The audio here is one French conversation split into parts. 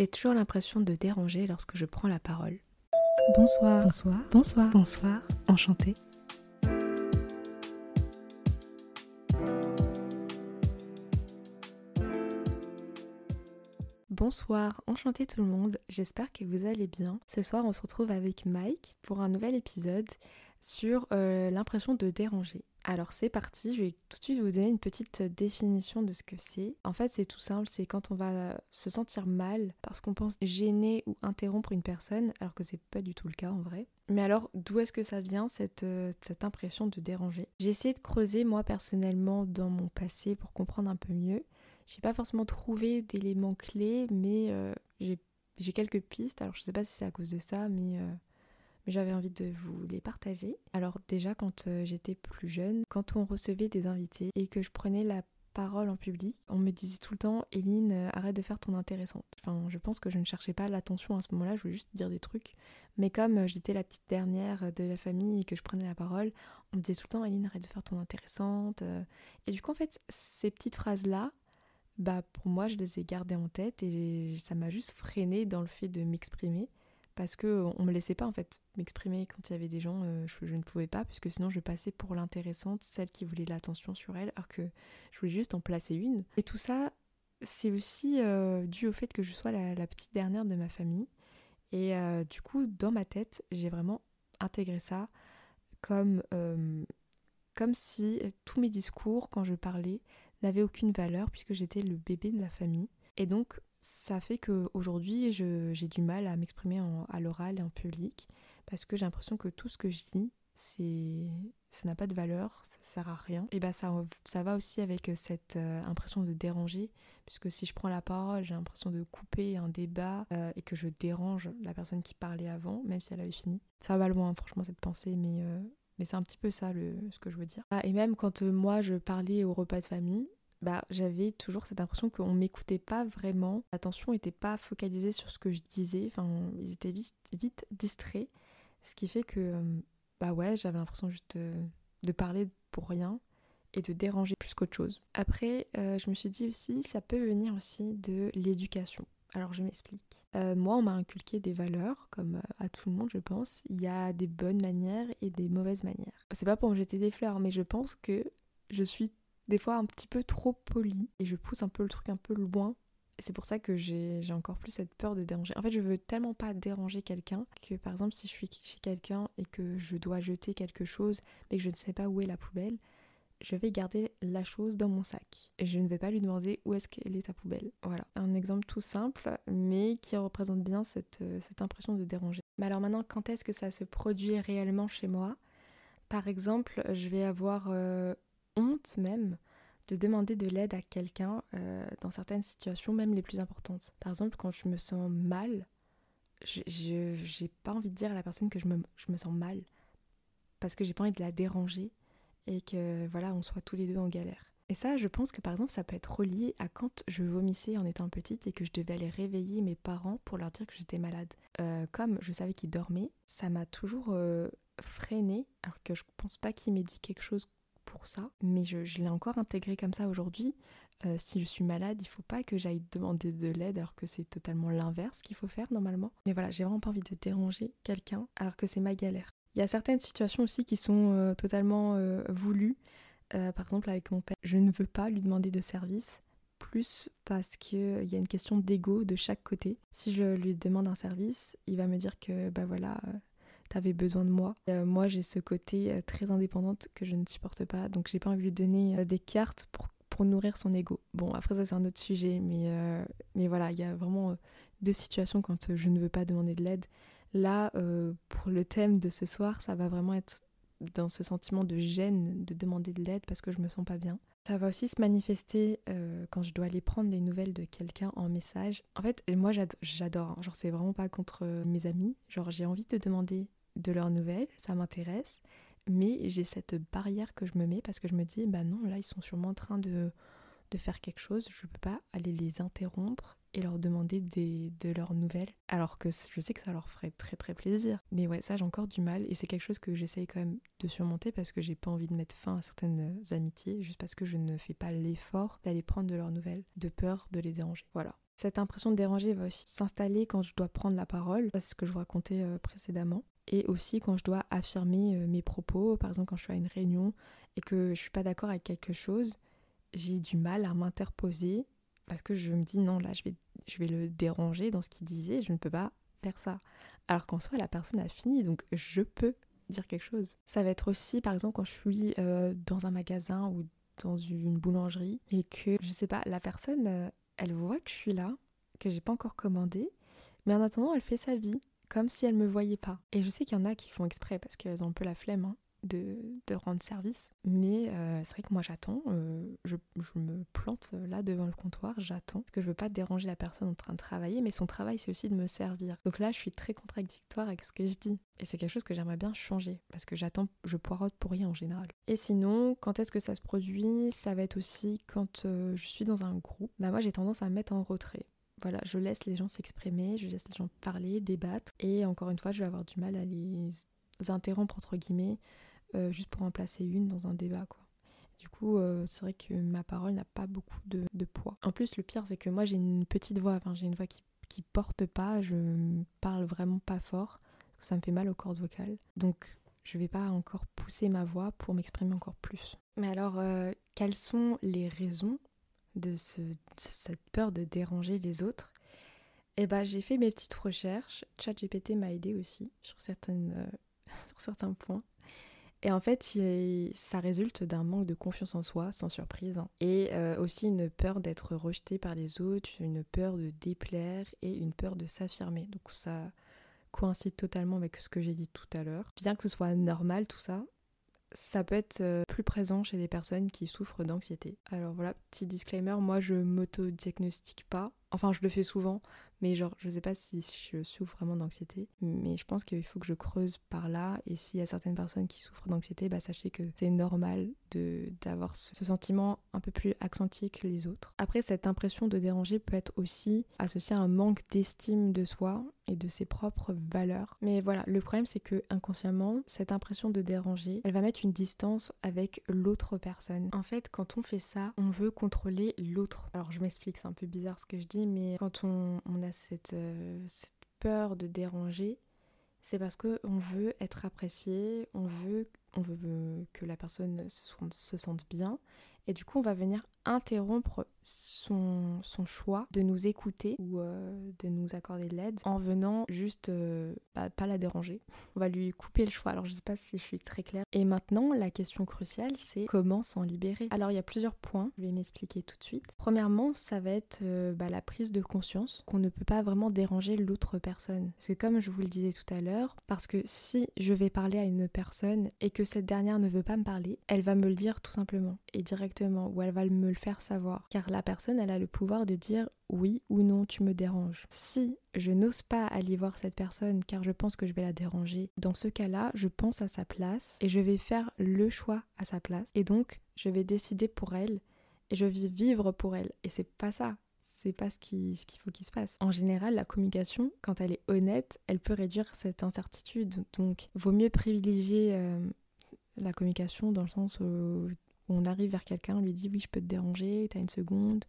J'ai toujours l'impression de déranger lorsque je prends la parole. Bonsoir. Bonsoir. Bonsoir. Bonsoir. Enchantée. Bonsoir, enchanté tout le monde, j'espère que vous allez bien. Ce soir on se retrouve avec Mike pour un nouvel épisode sur euh, l'impression de déranger. Alors c'est parti, je vais tout de suite vous donner une petite définition de ce que c'est. En fait c'est tout simple, c'est quand on va se sentir mal parce qu'on pense gêner ou interrompre une personne alors que c'est pas du tout le cas en vrai. Mais alors d'où est-ce que ça vient cette, euh, cette impression de déranger? J'ai essayé de creuser moi personnellement dans mon passé pour comprendre un peu mieux. J'ai pas forcément trouvé d'éléments clés mais euh, j'ai quelques pistes. Alors je sais pas si c'est à cause de ça mais... Euh, j'avais envie de vous les partager. Alors déjà quand euh, j'étais plus jeune, quand on recevait des invités et que je prenais la parole en public, on me disait tout le temps Eline, euh, arrête de faire ton intéressante. Enfin, je pense que je ne cherchais pas l'attention à ce moment-là, je voulais juste dire des trucs. Mais comme euh, j'étais la petite dernière de la famille et que je prenais la parole, on me disait tout le temps Eline, arrête de faire ton intéressante. Et du coup, en fait, ces petites phrases-là, bah pour moi, je les ai gardées en tête et ça m'a juste freiné dans le fait de m'exprimer parce que on me laissait pas en fait m'exprimer quand il y avait des gens, euh, je, ne pouvais pas puisque sinon je passais pour l'intéressante, celle qui voulait l'attention sur elle, alors que je voulais juste en placer une. Et tout ça, c'est aussi euh, dû au fait que je sois la, petite dernière de ma famille. Et euh, du coup, dans ma tête, j'ai vraiment intégré ça comme, comme si tous mes discours, quand je parlais, n'avaient aucune valeur puisque j'étais le bébé de la famille. Et donc, ça fait qu'aujourd'hui, j'ai du mal à m'exprimer à l'oral et en public parce que j'ai l'impression que tout ce que je dis, c'est ça n'a pas de valeur, ça sert à rien. Et bah ça, ça va aussi avec cette euh, impression de déranger, puisque si je prends la parole, j'ai l'impression de couper un débat euh, et que je dérange la personne qui parlait avant, même si elle avait fini. Ça va loin, franchement, cette pensée, mais, euh, mais c'est un petit peu ça le, ce que je veux dire. Ah, et même quand moi je parlais au repas de famille, bah, j'avais toujours cette impression qu'on m'écoutait pas vraiment. L'attention n'était pas focalisée sur ce que je disais. Enfin, ils étaient vite, vite distraits. Ce qui fait que, euh, bah ouais, j'avais l'impression juste de, parler pour rien et de déranger plus qu'autre chose. Après, euh, je me suis dit aussi, ça peut venir aussi de l'éducation. Alors je m'explique. Euh, moi, on m'a inculqué des valeurs, comme à tout le monde, je pense. Il y a des bonnes manières et des mauvaises manières. C'est pas pour me jeter des fleurs, mais je pense que je suis des fois un petit peu trop poli et je pousse un peu le truc un peu loin. C'est pour ça que j'ai encore plus cette peur de déranger. En fait, je veux tellement pas déranger quelqu'un que par exemple, si je suis chez quelqu'un et que je dois jeter quelque chose mais que je ne sais pas où est la poubelle, je vais garder la chose dans mon sac. Et je ne vais pas lui demander où est-ce qu'elle est ta poubelle. Voilà, un exemple tout simple, mais qui représente bien cette, euh, impression de déranger. Mais alors maintenant, quand est-ce que ça se produit réellement chez moi? Par exemple, je vais avoir euh, honte même de demander de l'aide à quelqu'un euh, dans certaines situations, même les plus importantes. Par exemple, quand je me sens mal, je j'ai pas envie de dire à la personne que je me, je me sens mal parce que j'ai pas envie de la déranger et que voilà, on soit tous les deux en galère. Et ça, je pense que par exemple, ça peut être relié à quand je vomissais en étant petite et que je devais aller réveiller mes parents pour leur dire que j'étais malade. Euh, comme je savais qu'ils dormaient, ça m'a toujours euh, freiné, alors que je pense pas qu'ils m'aient dit quelque chose pour ça, mais je, l'ai encore intégré comme ça aujourd'hui. Euh, si je suis malade, il faut pas que j'aille demander de l'aide alors que c'est totalement l'inverse qu'il faut faire normalement. Mais voilà, j'ai vraiment pas envie de déranger quelqu'un alors que c'est ma galère. Il y a certaines situations aussi qui sont euh, totalement euh, voulues. par exemple avec mon père, je ne veux pas lui demander de service plus parce qu'il y a une question d'ego de chaque côté. Si je lui demande un service, il va me dire que bah voilà, t'avais besoin de moi. Euh, moi, j'ai ce côté euh, très indépendante que je ne supporte pas, donc j'ai pas envie de lui donner euh, des cartes pour, pour nourrir son ego. Bon, après ça c'est un autre sujet, mais, mais voilà, il y a vraiment deux situations quand je ne veux pas demander de l'aide. Là, pour le thème de ce soir, ça va vraiment être dans ce sentiment de gêne de demander de l'aide parce que je me sens pas bien. Ça va aussi se manifester quand je dois aller prendre des nouvelles de quelqu'un en message. En fait, moi j'adore, hein. genre c'est vraiment pas contre mes amis, genre j'ai envie de demander de leurs nouvelles, ça m'intéresse, mais j'ai cette barrière que je me mets parce que je me dis, bah non, là ils sont sûrement en train de, de faire quelque chose, je peux pas aller les interrompre et leur demander des, de leurs nouvelles, alors que je sais que ça leur ferait très très plaisir. Mais ouais, ça j'ai encore du mal et c'est quelque chose que j'essaye quand même de surmonter parce que j'ai pas envie de mettre fin à certaines amitiés juste parce que je ne fais pas l'effort d'aller prendre de leurs nouvelles, de peur de les déranger. Voilà. Cette impression de déranger va aussi s'installer quand je dois prendre la parole, c'est ce que je vous racontais euh, précédemment, et aussi quand je dois affirmer euh, mes propos, par exemple quand je suis à une réunion et que je suis pas d'accord avec quelque chose, j'ai du mal à m'interposer parce que je me dis non là je vais, je vais le déranger dans ce qu'il disait, je ne peux pas faire ça. Alors qu'en soi la personne a fini donc je peux dire quelque chose. Ça va être aussi par exemple quand je suis euh, dans un magasin ou dans une boulangerie et que je sais pas la personne euh, elle voit que je suis là, que j'ai pas encore commandé, mais en attendant elle fait sa vie comme si elle me voyait pas. Et je sais qu'il y en a qui font exprès parce qu'elles ont un peu la flemme. Hein de, rendre service. Mais euh, c'est vrai que moi j'attends, euh, je, me plante là devant le comptoir, j'attends, parce que je veux pas déranger la personne en train de travailler, mais son travail c'est aussi de me servir. Donc là je suis très contradictoire avec ce que je dis. Et c'est quelque chose que j'aimerais bien changer, parce que j'attends, je poirote pour rien en général. Et sinon, quand est-ce que ça se produit? Ça va être aussi quand euh, je suis dans un groupe. Bah moi j'ai tendance à me mettre en retrait. Voilà, je laisse les gens s'exprimer, je laisse les gens parler, débattre, et encore une fois, je vais avoir du mal à les interrompre entre guillemets euh, juste pour en placer une dans un débat. Du coup, euh, c'est vrai que ma parole n'a pas beaucoup de, poids. En plus, le pire, c'est que moi, j'ai une petite voix. Enfin, j'ai une voix qui, qui porte pas. Je parle vraiment pas fort. Ça me fait mal aux cordes vocales. Donc, je vais pas encore pousser ma voix pour m'exprimer encore plus. Mais alors, euh, quelles sont les raisons de, ce, cette peur de déranger les autres Eh ben, j'ai fait mes petites recherches. ChatGPT m'a aidé aussi sur, certaines, sur certains points. Et en fait, ça résulte d'un manque de confiance en soi, sans surprise, hein. et euh, aussi une peur d'être rejeté par les autres, une peur de déplaire et une peur de s'affirmer. Donc ça coïncide totalement avec ce que j'ai dit tout à l'heure. Bien que ce soit normal tout ça, ça peut être euh, plus présent chez des personnes qui souffrent d'anxiété. Alors voilà, petit disclaimer, moi je m'auto-diagnostique pas. Enfin, je le fais souvent, mais genre, je sais pas si je souffre vraiment d'anxiété, mais je pense qu'il faut que je creuse par là. Et s'il y a certaines personnes qui souffrent d'anxiété, bah sachez que c'est normal d'avoir ce, sentiment un peu plus accentué que les autres. Après, cette impression de déranger peut être aussi associée à un manque d'estime de soi et de ses propres valeurs. Mais voilà, le problème c'est que inconsciemment, cette impression de déranger, elle va mettre une distance avec l'autre personne. En fait, quand on fait ça, on veut contrôler l'autre. Alors je m'explique, c'est un peu bizarre ce que je dis, mais quand on, on a euh, cette, peur de déranger, c'est parce qu'on veut être apprécié, on veut, on veut que la personne se sente bien, et du coup on va venir interrompre son, son choix de nous écouter ou euh, de nous accorder de l'aide en venant juste euh, bah, pas la déranger. On va lui couper le choix. Alors je sais pas si je suis très claire. Et maintenant la question cruciale c'est comment s'en libérer. Alors il y a plusieurs points, je vais m'expliquer tout de suite. Premièrement ça va être euh, bah, la prise de conscience qu'on ne peut pas vraiment déranger l'autre personne. Parce que comme je vous le disais tout à l'heure, parce que si je vais parler à une personne et que cette dernière ne veut pas me parler, elle va me le dire tout simplement et directement ou elle va me le faire savoir. Car la personne, elle a le pouvoir de dire oui ou non, tu me déranges. Si je n'ose pas aller voir cette personne car je pense que je vais la déranger, dans ce cas-là, je pense à sa place et je vais faire le choix à sa place. Et donc, je vais décider pour elle et je vais vivre pour elle. Et c'est pas ça. C'est pas ce qu'il ce qu'il faut qu'il se passe. En général, la communication, quand elle est honnête, elle peut réduire cette incertitude. Donc, vaut mieux privilégier euh, la communication dans le sens où on arrive vers quelqu'un, on lui dit oui, je peux te déranger, t'as une seconde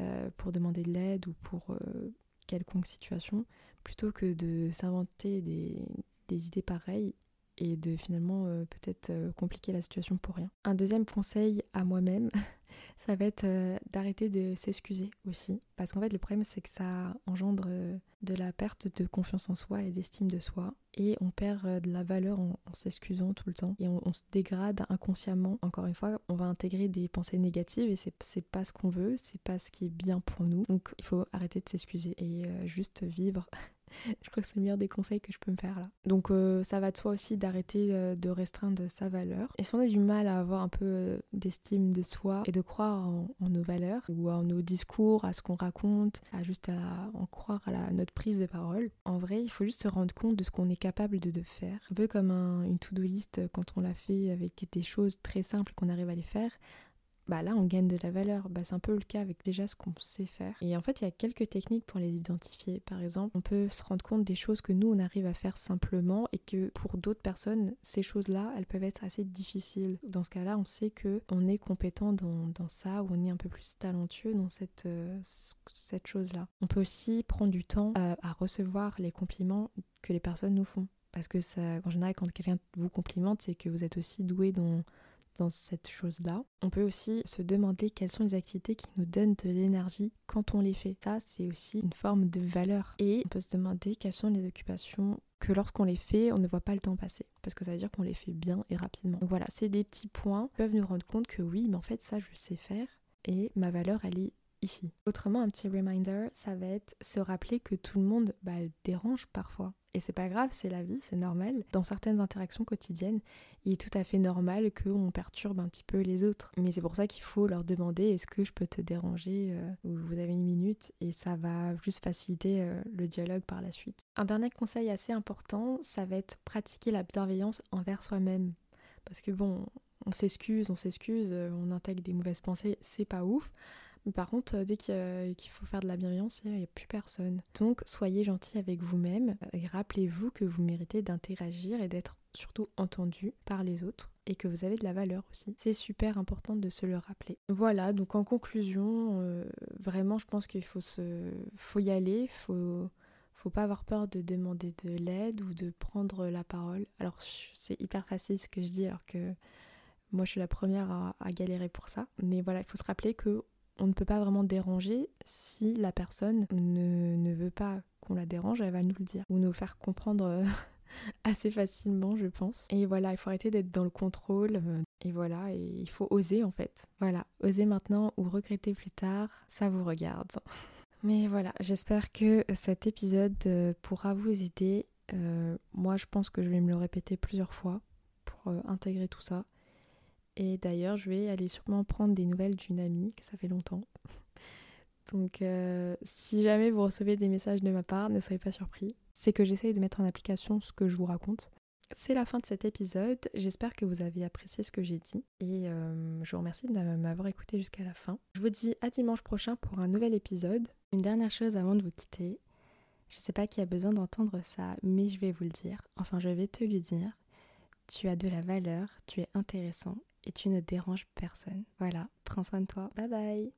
euh, pour demander de l'aide ou pour euh, quelconque situation, plutôt que de s'inventer des, idées pareilles et de finalement euh, peut-être compliquer la situation pour rien. Un deuxième conseil à moi-même, ça va être d'arrêter de s'excuser aussi. Parce qu'en fait, le problème, c'est que ça engendre de la perte de confiance en soi et d'estime de soi. Et on perd euh, de la valeur en, s'excusant tout le temps. Et on, se dégrade inconsciemment. Encore une fois, on va intégrer des pensées négatives et c'est pas ce qu'on veut, c'est pas ce qui est bien pour nous. Donc il faut arrêter de s'excuser et euh, juste vivre je crois que c'est le meilleur des conseils que je peux me faire là. Donc euh, ça va de soi aussi d'arrêter euh, de restreindre sa valeur. Et si on a du mal à avoir un peu euh, d'estime de soi et de croire en, nos valeurs ou en nos discours, à ce qu'on raconte, à juste à en croire à, notre prise de parole, en vrai il faut juste se rendre compte de ce qu'on est capable de, faire. Un peu comme une to-do list quand on l'a fait avec des choses très simples qu'on arrive à les faire bah là on gagne de la valeur. Bah, c'est un peu le cas avec déjà ce qu'on sait faire. Et en fait, il y a quelques techniques pour les identifier. Par exemple, on peut se rendre compte des choses que nous on arrive à faire simplement et que pour d'autres personnes, ces choses-là, elles peuvent être assez difficiles. Dans ce cas-là, on sait que on est compétent dans, dans ça ou on est un peu plus talentueux dans cette, euh, cette chose-là. On peut aussi prendre du temps à, à recevoir les compliments que les personnes nous font. Parce que ça, en général, quand quelqu'un vous complimente, c'est que vous êtes aussi doué dans dans cette chose-là. On peut aussi se demander quelles sont les activités qui nous donnent de l'énergie quand on les fait. Ça, c'est aussi une forme de valeur. Et on peut se demander quelles sont les occupations que lorsqu'on les fait, on ne voit pas le temps passer. Parce que ça veut dire qu'on les fait bien et rapidement. Donc voilà, c'est des petits points qui peuvent nous rendre compte que oui, mais en fait, ça, je sais faire. Et ma valeur, elle est Autrement, un petit reminder, ça va être se rappeler que tout le monde bah, dérange parfois. Et c'est pas grave, c'est la vie, c'est normal. Dans certaines interactions quotidiennes, il est tout à fait normal qu'on perturbe un petit peu les autres. Mais c'est pour ça qu'il faut leur demander est-ce que je peux te déranger euh, ou vous avez une minute? Et ça va juste faciliter euh, le dialogue par la suite. Un dernier conseil assez important, ça va être pratiquer la bienveillance envers soi-même. Parce que bon, on s'excuse, on s'excuse, euh, on intègre des mauvaises pensées, c'est pas ouf. Par contre, euh, dès qu'il faut faire de la bienveillance, il n'y a plus personne. Donc soyez gentil avec vous-même et rappelez-vous que vous méritez d'interagir et d'être surtout entendu par les autres et que vous avez de la valeur aussi. C'est super important de se le rappeler. Voilà, donc en conclusion, euh, vraiment je pense qu'il faut y aller, faut faut pas avoir peur de demander de l'aide ou de prendre la parole. Alors c'est hyper facile ce que je dis alors que moi je suis la première à galérer pour ça. Mais voilà, il faut se rappeler que on ne peut pas vraiment déranger si la personne ne, veut pas qu'on la dérange, elle va nous le dire ou nous faire comprendre euh, assez facilement, je pense. Et voilà, il faut arrêter d'être dans le contrôle. Euh, et voilà, il faut oser en fait. Voilà, oser maintenant ou regretter plus tard, ça vous regarde. Mais voilà, j'espère que cet épisode euh, pourra vous aider. moi, je pense que je vais me le répéter plusieurs fois pour intégrer tout ça. Et d'ailleurs, je vais aller sûrement prendre des nouvelles d'une amie, que ça fait longtemps. Donc, euh, si jamais vous recevez des messages de ma part, ne soyez pas surpris. C'est que j'essaye de mettre en application ce que je vous raconte. C'est la fin de cet épisode. J'espère que vous avez apprécié ce que j'ai dit. Et euh, je vous remercie de m'avoir écouté jusqu'à la fin. Je vous dis à dimanche prochain pour un nouvel épisode. Une dernière chose avant de vous quitter. Je sais pas qui a besoin d'entendre ça, mais je vais vous le dire. Enfin, je vais te le dire. Tu as de la valeur, tu es intéressant et tu ne déranges personne. Voilà, prends soin de toi. Bye bye